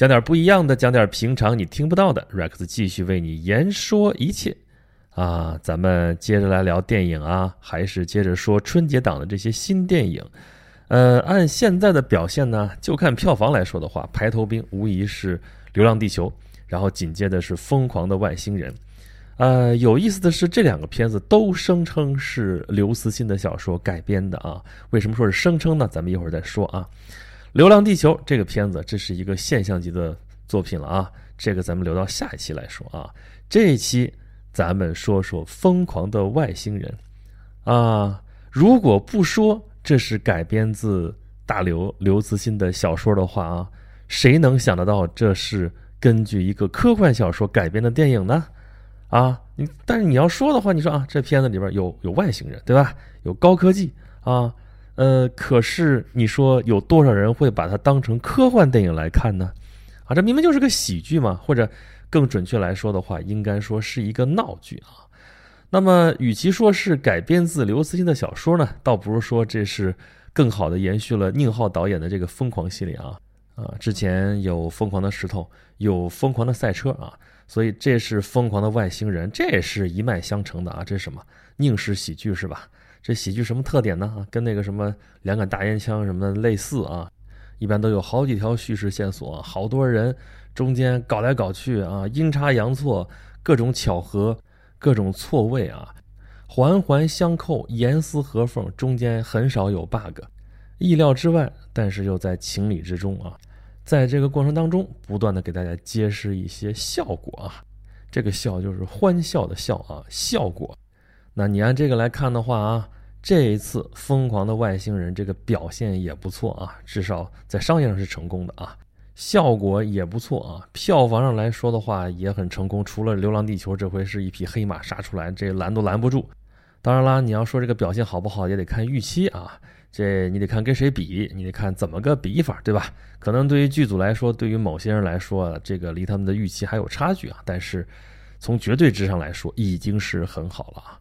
讲点不一样的，讲点平常你听不到的。Rex 继续为你言说一切啊！咱们接着来聊电影啊，还是接着说春节档的这些新电影。呃，按现在的表现呢，就看票房来说的话，排头兵无疑是《流浪地球》，然后紧接着是《疯狂的外星人》。呃，有意思的是，这两个片子都声称是刘慈欣的小说改编的啊。为什么说是声称呢？咱们一会儿再说啊。《流浪地球》这个片子，这是一个现象级的作品了啊！这个咱们留到下一期来说啊。这一期咱们说说《疯狂的外星人》啊。如果不说这是改编自大刘刘慈欣的小说的话啊，谁能想得到这是根据一个科幻小说改编的电影呢？啊，你但是你要说的话，你说啊，这片子里边有有外星人，对吧？有高科技啊。呃，可是你说有多少人会把它当成科幻电影来看呢？啊，这明明就是个喜剧嘛，或者更准确来说的话，应该说是一个闹剧啊。那么，与其说是改编自刘慈欣的小说呢，倒不如说这是更好的延续了宁浩导演的这个疯狂系列啊。啊，之前有疯狂的石头，有疯狂的赛车啊，所以这是疯狂的外星人，这也是一脉相承的啊。这是什么？宁式喜剧是吧？这喜剧什么特点呢？啊，跟那个什么两杆大烟枪什么的类似啊，一般都有好几条叙事线索，好多人中间搞来搞去啊，阴差阳错，各种巧合，各种错位啊，环环相扣，严丝合缝，中间很少有 bug，意料之外，但是又在情理之中啊，在这个过程当中，不断的给大家揭示一些效果啊，这个笑就是欢笑的笑啊，效果。那你按这个来看的话啊，这一次《疯狂的外星人》这个表现也不错啊，至少在商业上是成功的啊，效果也不错啊，票房上来说的话也很成功。除了《流浪地球》这回是一匹黑马杀出来，这拦都拦不住。当然啦，你要说这个表现好不好，也得看预期啊，这你得看跟谁比，你得看怎么个比法，对吧？可能对于剧组来说，对于某些人来说，这个离他们的预期还有差距啊。但是从绝对值上来说，已经是很好了啊。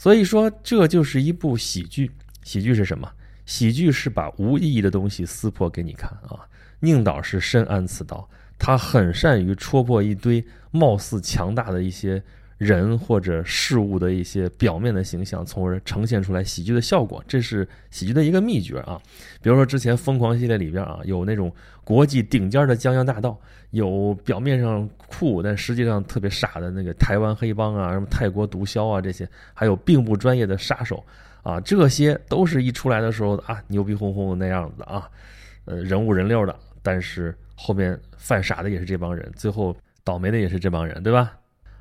所以说，这就是一部喜剧。喜剧是什么？喜剧是把无意义的东西撕破给你看啊！宁导是深谙此道，他很善于戳破一堆貌似强大的一些。人或者事物的一些表面的形象，从而呈现出来喜剧的效果，这是喜剧的一个秘诀啊。比如说之前《疯狂》系列里边啊，有那种国际顶尖的江洋大盗，有表面上酷但实际上特别傻的那个台湾黑帮啊，什么泰国毒枭啊这些，还有并不专业的杀手啊，这些都是一出来的时候啊，牛逼哄哄的那样子啊，呃，人物人六的，但是后面犯傻的也是这帮人，最后倒霉的也是这帮人，对吧？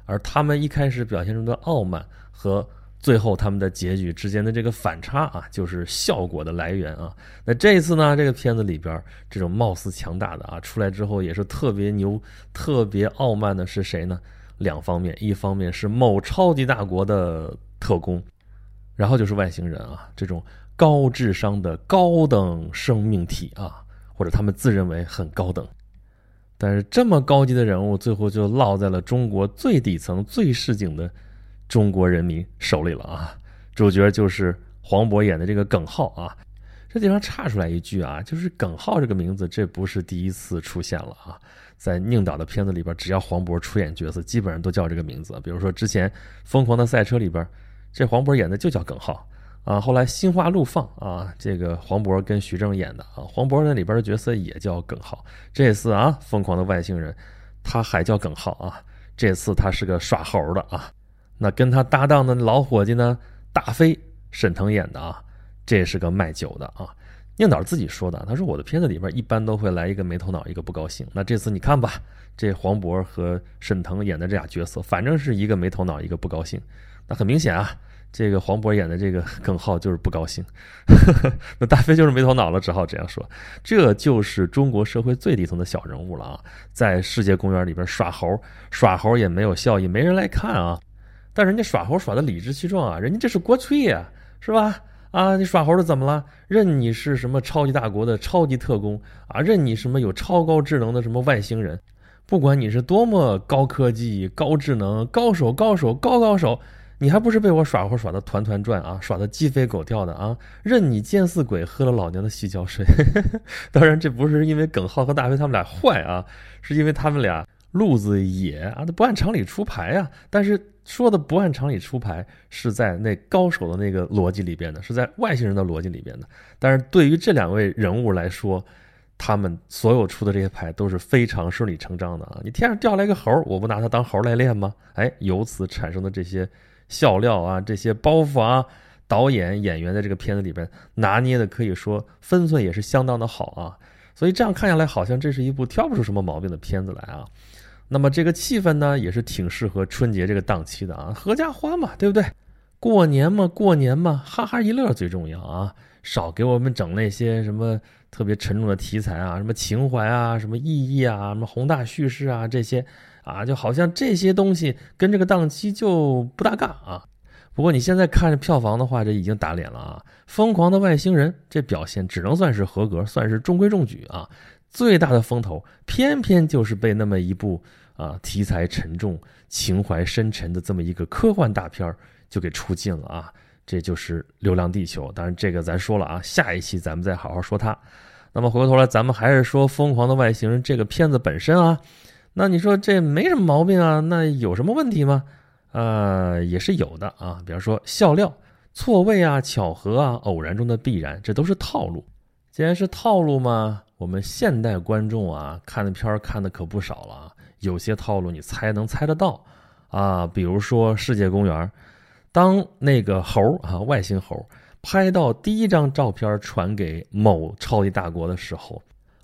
而他们一开始表现出的傲慢和最后他们的结局之间的这个反差啊，就是效果的来源啊。那这一次呢，这个片子里边这种貌似强大的啊，出来之后也是特别牛、特别傲慢的是谁呢？两方面，一方面是某超级大国的特工，然后就是外星人啊，这种高智商的高等生命体啊，或者他们自认为很高等。但是这么高级的人物，最后就落在了中国最底层、最市井的中国人民手里了啊！主角就是黄渤演的这个耿浩啊。这地方插出来一句啊，就是耿浩这个名字，这不是第一次出现了啊。在宁导的片子里边，只要黄渤出演角色，基本上都叫这个名字。比如说之前《疯狂的赛车》里边，这黄渤演的就叫耿浩。啊，后来心花怒放啊，这个黄渤跟徐峥演的啊，黄渤那里边的角色也叫耿浩。这次啊，疯狂的外星人，他还叫耿浩啊。这次他是个耍猴的啊。那跟他搭档的老伙计呢，大飞，沈腾演的啊，这是个卖酒的啊。宁导自己说的，他说我的片子里边一般都会来一个没头脑，一个不高兴。那这次你看吧，这黄渤和沈腾演的这俩角色，反正是一个没头脑，一个不高兴。那很明显啊。这个黄渤演的这个耿浩就是不高兴，那大飞就是没头脑了，只好这样说。这就是中国社会最底层的小人物了啊，在世界公园里边耍猴，耍猴也没有效益，没人来看啊。但人家耍猴耍的理直气壮啊，人家这是国粹呀，是吧？啊，你耍猴的怎么了？认你是什么超级大国的超级特工啊？认你什么有超高智能的什么外星人？不管你是多么高科技、高智能、高手、高手、高高手。你还不是被我耍猴耍的团团转啊，耍的鸡飞狗跳的啊，任你见似鬼，喝了老娘的洗脚水。当然，这不是因为耿浩和大飞他们俩坏啊，是因为他们俩路子野啊，他不按常理出牌啊。但是说的不按常理出牌，是在那高手的那个逻辑里边的，是在外星人的逻辑里边的。但是对于这两位人物来说，他们所有出的这些牌都是非常顺理成章的啊。你天上掉来个猴，我不拿它当猴来练吗？哎，由此产生的这些。笑料啊，这些包袱啊，导演演员在这个片子里边拿捏的可以说分寸也是相当的好啊，所以这样看下来，好像这是一部挑不出什么毛病的片子来啊。那么这个气氛呢，也是挺适合春节这个档期的啊，合家欢嘛，对不对？过年嘛，过年嘛，哈哈一乐最重要啊，少给我们整那些什么特别沉重的题材啊，什么情怀啊，什么意义啊，什么宏大叙事啊这些。啊，就好像这些东西跟这个档期就不搭嘎啊。不过你现在看着票房的话，这已经打脸了啊！《疯狂的外星人》这表现只能算是合格，算是中规中矩啊。最大的风头偏偏就是被那么一部啊题材沉重、情怀深沉的这么一个科幻大片就给出尽了啊！这就是《流浪地球》。当然这个咱说了啊，下一期咱们再好好说它。那么回过头来，咱们还是说《疯狂的外星人》这个片子本身啊。那你说这没什么毛病啊？那有什么问题吗？呃，也是有的啊。比方说笑料、错位啊、巧合啊、偶然中的必然，这都是套路。既然是套路嘛，我们现代观众啊，看的片儿看的可不少了啊。有些套路你猜能猜得到啊。比如说《世界公园》，当那个猴啊，外星猴拍到第一张照片传给某超级大国的时候，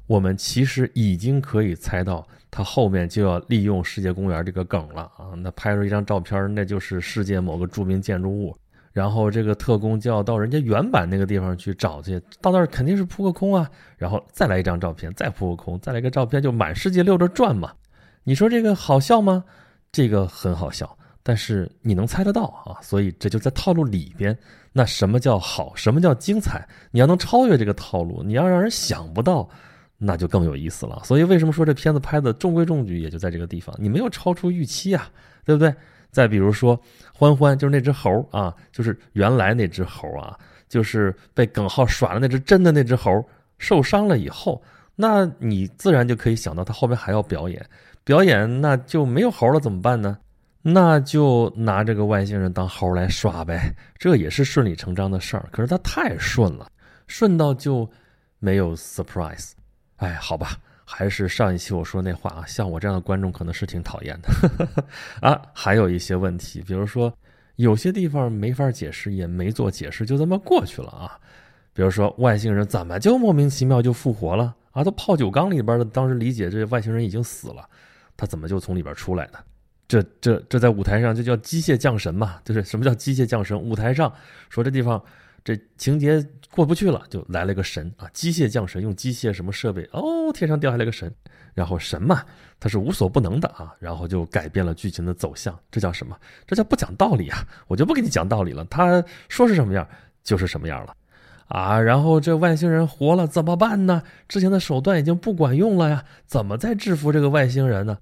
我们其实已经可以猜到。他后面就要利用世界公园这个梗了啊！那拍出一张照片，那就是世界某个著名建筑物，然后这个特工就要到人家原版那个地方去找去，到那儿肯定是扑个空啊，然后再来一张照片，再扑个空，再来个照片，就满世界溜着转嘛。你说这个好笑吗？这个很好笑，但是你能猜得到啊？所以这就在套路里边。那什么叫好？什么叫精彩？你要能超越这个套路，你要让人想不到。那就更有意思了。所以为什么说这片子拍的中规中矩，也就在这个地方，你没有超出预期啊，对不对？再比如说欢欢，就是那只猴啊，就是原来那只猴啊，就是被耿浩耍了那只真的那只猴受伤了以后，那你自然就可以想到他后面还要表演，表演那就没有猴了怎么办呢？那就拿这个外星人当猴来耍呗，这也是顺理成章的事儿。可是他太顺了，顺到就没有 surprise。哎，好吧，还是上一期我说那话啊，像我这样的观众可能是挺讨厌的啊。还有一些问题，比如说有些地方没法解释，也没做解释，就这么过去了啊。比如说外星人怎么就莫名其妙就复活了啊？都泡酒缸里边的，当时理解这外星人已经死了，他怎么就从里边出来的？这这这在舞台上就叫机械降神嘛？就是什么叫机械降神？舞台上说这地方。这情节过不去了，就来了个神啊！机械降神，用机械什么设备？哦，天上掉下来个神，然后神嘛，他是无所不能的啊，然后就改变了剧情的走向。这叫什么？这叫不讲道理啊！我就不给你讲道理了，他说是什么样就是什么样了啊！然后这外星人活了怎么办呢？之前的手段已经不管用了呀，怎么再制服这个外星人呢？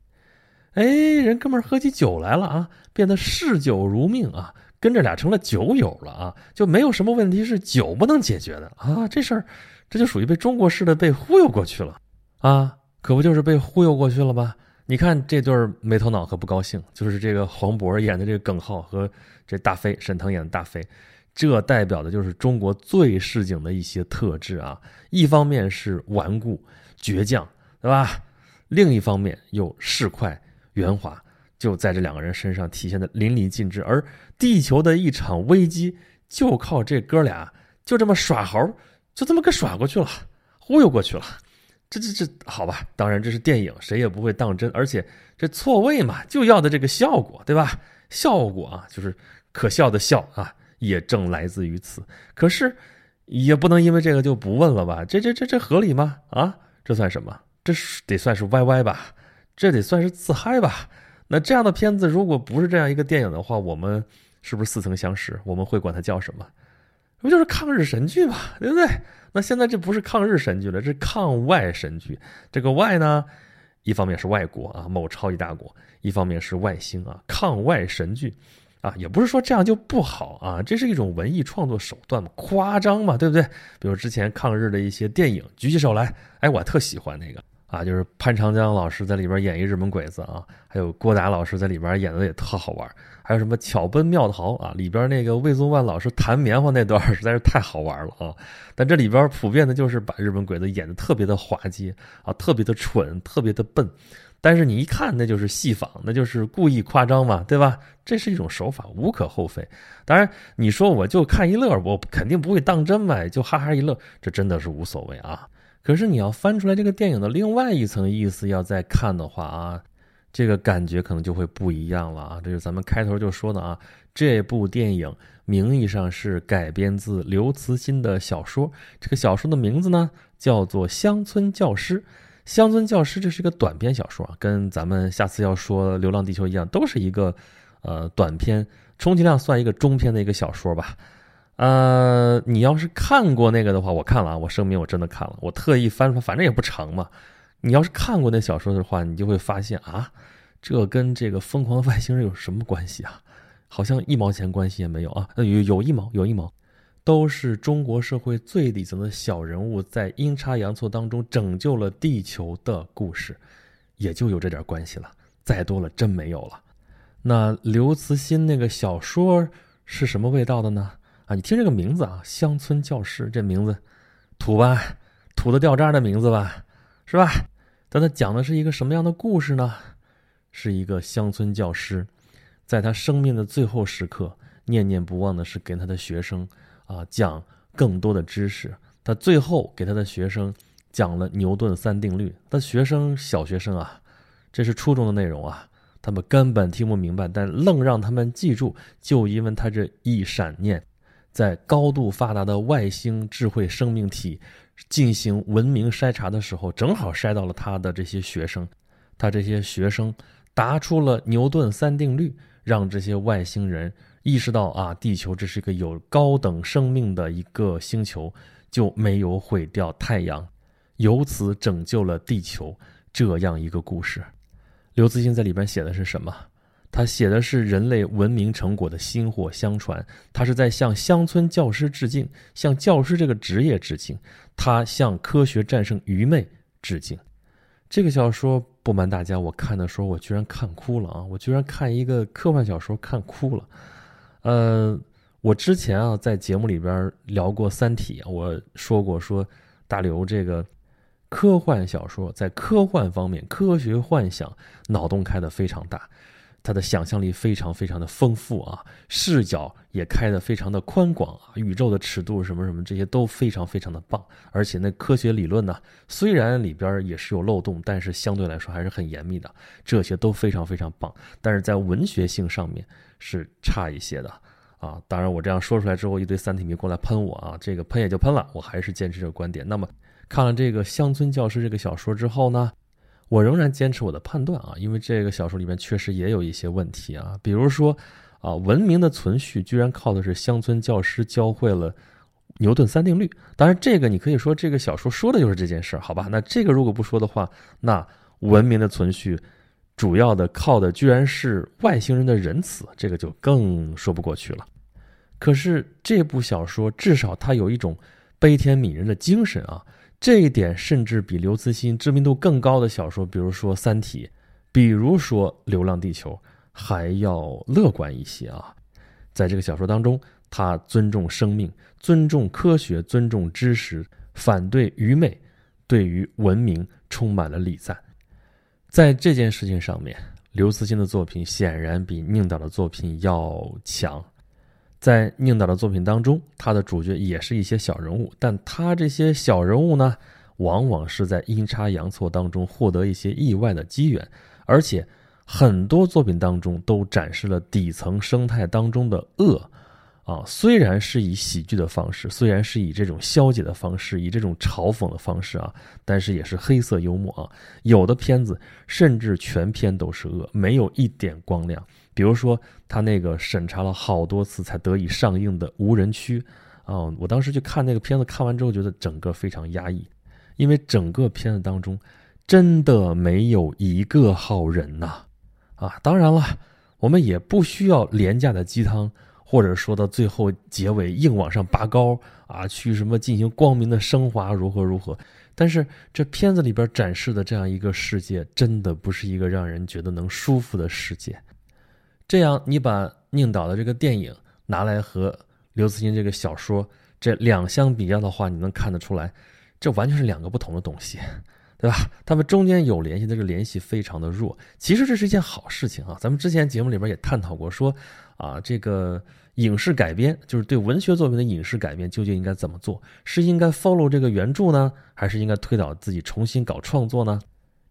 哎，人哥们儿喝起酒来了啊，变得嗜酒如命啊！跟这俩成了酒友了啊，就没有什么问题是酒不能解决的啊。这事儿，这就属于被中国式的被忽悠过去了啊，可不就是被忽悠过去了吗？你看这对没头脑和不高兴，就是这个黄渤演的这个耿浩和这大飞沈腾演的大飞，这代表的就是中国最市井的一些特质啊。一方面是顽固倔强，对吧？另一方面又市侩圆滑。就在这两个人身上体现的淋漓尽致，而地球的一场危机就靠这哥俩就这么耍猴，就这么给耍过去了，忽悠过去了。这这这，好吧，当然这是电影，谁也不会当真。而且这错位嘛，就要的这个效果，对吧？效果啊，就是可笑的笑啊，也正来自于此。可是也不能因为这个就不问了吧？这这这这合理吗？啊，这算什么？这得算是 YY 吧？这得算是自嗨吧？那这样的片子，如果不是这样一个电影的话，我们是不是似曾相识？我们会管它叫什么？不就是抗日神剧嘛，对不对？那现在这不是抗日神剧了，这是抗外神剧。这个外呢，一方面是外国啊，某超级大国；一方面是外星啊，抗外神剧。啊，也不是说这样就不好啊，这是一种文艺创作手段嘛，夸张嘛，对不对？比如之前抗日的一些电影，举起手来，哎，我特喜欢那个啊，就是潘长江老师在里边演一日本鬼子啊，还有郭达老师在里边演的也特好玩，还有什么巧奔妙逃啊，里边那个魏宗万老师弹棉花那段实在是太好玩了啊。但这里边普遍的就是把日本鬼子演的特别的滑稽啊，特别的蠢，特别的笨。但是你一看，那就是戏仿，那就是故意夸张嘛，对吧？这是一种手法，无可厚非。当然，你说我就看一乐，我肯定不会当真嘛，就哈哈一乐，这真的是无所谓啊。可是你要翻出来这个电影的另外一层意思，要再看的话啊，这个感觉可能就会不一样了啊。这是咱们开头就说的啊，这部电影名义上是改编自刘慈欣的小说，这个小说的名字呢叫做《乡村教师》。乡村教师，这是一个短篇小说啊，跟咱们下次要说《流浪地球》一样，都是一个呃短篇，充其量算一个中篇的一个小说吧。呃，你要是看过那个的话，我看了啊，我声明我真的看了，我特意翻出来，反正也不长嘛。你要是看过那小说的话，你就会发现啊，这跟这个疯狂外星人有什么关系啊？好像一毛钱关系也没有啊，有有一毛，有一毛。都是中国社会最底层的小人物在阴差阳错当中拯救了地球的故事，也就有这点关系了。再多了真没有了。那刘慈欣那个小说是什么味道的呢？你听这个名字啊，《乡村教师》这名字土吧，土的掉渣的名字吧，是吧？但他讲的是一个什么样的故事呢？是一个乡村教师，在他生命的最后时刻，念念不忘的是给他的学生。啊，讲更多的知识。他最后给他的学生讲了牛顿三定律。他学生小学生啊，这是初中的内容啊，他们根本听不明白，但愣让他们记住，就因为他这一闪念，在高度发达的外星智慧生命体进行文明筛查的时候，正好筛到了他的这些学生。他这些学生答出了牛顿三定律，让这些外星人。意识到啊，地球这是一个有高等生命的一个星球，就没有毁掉太阳，由此拯救了地球这样一个故事。刘慈欣在里边写的是什么？他写的是人类文明成果的薪火相传，他是在向乡村教师致敬，向教师这个职业致敬，他向科学战胜愚昧致敬。这个小说不瞒大家，我看的时候我居然看哭了啊！我居然看一个科幻小说看哭了。呃，我之前啊在节目里边聊过《三体》，我说过说大刘这个科幻小说在科幻方面科学幻想脑洞开的非常大，他的想象力非常非常的丰富啊，视角也开的非常的宽广啊，宇宙的尺度什么什么这些都非常非常的棒，而且那科学理论呢，虽然里边也是有漏洞，但是相对来说还是很严密的，这些都非常非常棒，但是在文学性上面。是差一些的啊！当然，我这样说出来之后，一堆三体迷过来喷我啊！这个喷也就喷了，我还是坚持这个观点。那么，看了这个《乡村教师》这个小说之后呢，我仍然坚持我的判断啊，因为这个小说里面确实也有一些问题啊，比如说啊，文明的存续居然靠的是乡村教师教会了牛顿三定律。当然，这个你可以说这个小说说的就是这件事儿，好吧？那这个如果不说的话，那文明的存续。主要的靠的居然是外星人的仁慈，这个就更说不过去了。可是这部小说至少它有一种悲天悯人的精神啊，这一点甚至比刘慈欣知名度更高的小说，比如说《三体》，比如说《流浪地球》还要乐观一些啊。在这个小说当中，他尊重生命，尊重科学，尊重知识，反对愚昧，对于文明充满了礼赞。在这件事情上面，刘慈欣的作品显然比宁导的作品要强。在宁导的作品当中，他的主角也是一些小人物，但他这些小人物呢，往往是在阴差阳错当中获得一些意外的机缘，而且很多作品当中都展示了底层生态当中的恶。啊，虽然是以喜剧的方式，虽然是以这种消解的方式，以这种嘲讽的方式啊，但是也是黑色幽默啊。有的片子甚至全片都是恶，没有一点光亮。比如说他那个审查了好多次才得以上映的《无人区》啊，我当时去看那个片子，看完之后觉得整个非常压抑，因为整个片子当中真的没有一个好人呐。啊，当然了。我们也不需要廉价的鸡汤，或者说到最后结尾硬往上拔高啊，去什么进行光明的升华，如何如何。但是这片子里边展示的这样一个世界，真的不是一个让人觉得能舒服的世界。这样，你把宁导的这个电影拿来和刘慈欣这个小说这两相比较的话，你能看得出来，这完全是两个不同的东西，对吧？他们中间有联系，但是联系非常的弱。其实这是一件好事情啊。咱们之前节目里边也探讨过，说啊，这个。影视改编就是对文学作品的影视改编，究竟应该怎么做？是应该 follow 这个原著呢，还是应该推导自己重新搞创作呢？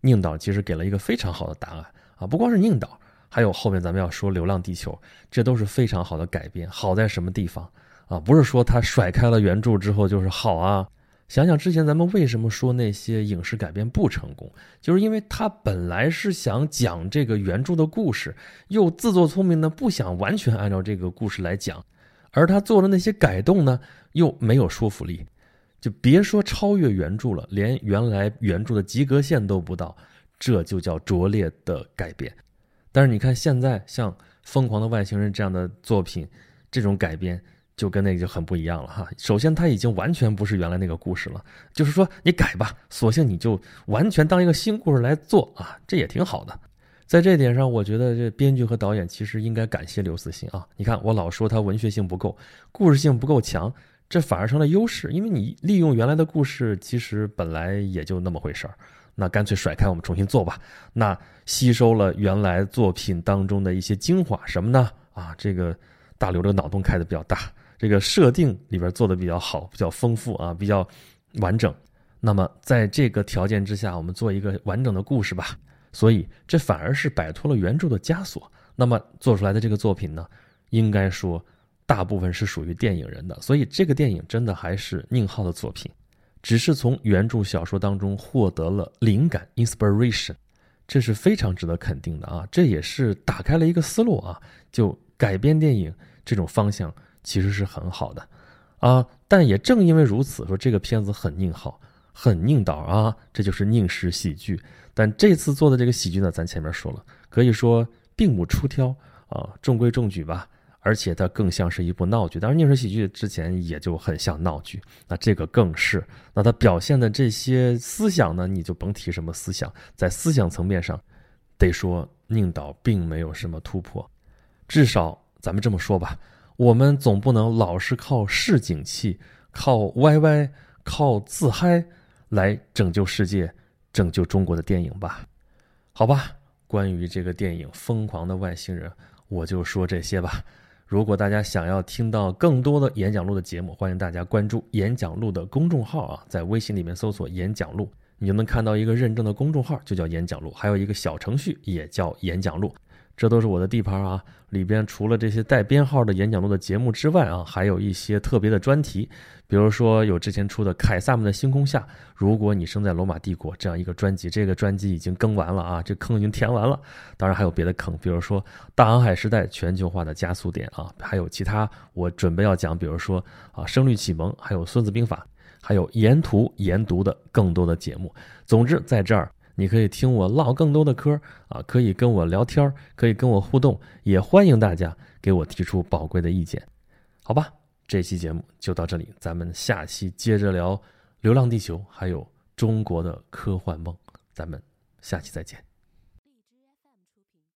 宁导其实给了一个非常好的答案啊！不光是宁导，还有后面咱们要说《流浪地球》，这都是非常好的改编。好在什么地方啊？不是说他甩开了原著之后就是好啊。想想之前咱们为什么说那些影视改编不成功，就是因为他本来是想讲这个原著的故事，又自作聪明呢不想完全按照这个故事来讲，而他做的那些改动呢，又没有说服力，就别说超越原著了，连原来原著的及格线都不到，这就叫拙劣的改编。但是你看现在像《疯狂的外星人》这样的作品，这种改编。就跟那个就很不一样了哈。首先，它已经完全不是原来那个故事了，就是说你改吧，索性你就完全当一个新故事来做啊，这也挺好的。在这点上，我觉得这编剧和导演其实应该感谢刘慈欣啊。你看，我老说他文学性不够，故事性不够强，这反而成了优势，因为你利用原来的故事，其实本来也就那么回事儿，那干脆甩开我们重新做吧。那吸收了原来作品当中的一些精华，什么呢？啊，这个大刘这个脑洞开的比较大。这个设定里边做的比较好，比较丰富啊，比较完整。那么在这个条件之下，我们做一个完整的故事吧。所以这反而是摆脱了原著的枷锁。那么做出来的这个作品呢，应该说大部分是属于电影人的。所以这个电影真的还是宁浩的作品，只是从原著小说当中获得了灵感 （inspiration），这是非常值得肯定的啊。这也是打开了一个思路啊，就改编电影这种方向。其实是很好的，啊，但也正因为如此，说这个片子很宁好，很宁导啊，这就是宁式喜剧。但这次做的这个喜剧呢，咱前面说了，可以说并不出挑啊，中规中矩吧。而且它更像是一部闹剧。当然，宁式喜剧之前也就很像闹剧，那这个更是。那它表现的这些思想呢，你就甭提什么思想，在思想层面上，得说宁导并没有什么突破。至少咱们这么说吧。我们总不能老是靠市井气、靠歪歪、靠自嗨来拯救世界、拯救中国的电影吧？好吧，关于这个电影《疯狂的外星人》，我就说这些吧。如果大家想要听到更多的演讲录的节目，欢迎大家关注演讲录的公众号啊，在微信里面搜索“演讲录”，你就能看到一个认证的公众号，就叫演讲录，还有一个小程序也叫演讲录。这都是我的地盘啊！里边除了这些带编号的演讲录的节目之外啊，还有一些特别的专题，比如说有之前出的《凯撒们的星空下》，如果你生在罗马帝国这样一个专辑，这个专辑已经更完了啊，这坑已经填完了。当然还有别的坑，比如说大航海时代全球化的加速点啊，还有其他我准备要讲，比如说啊声律启蒙，还有孙子兵法，还有沿途研读的更多的节目。总之在这儿。你可以听我唠更多的嗑啊，可以跟我聊天，可以跟我互动，也欢迎大家给我提出宝贵的意见，好吧？这期节目就到这里，咱们下期接着聊《流浪地球》，还有中国的科幻梦，咱们下期再见。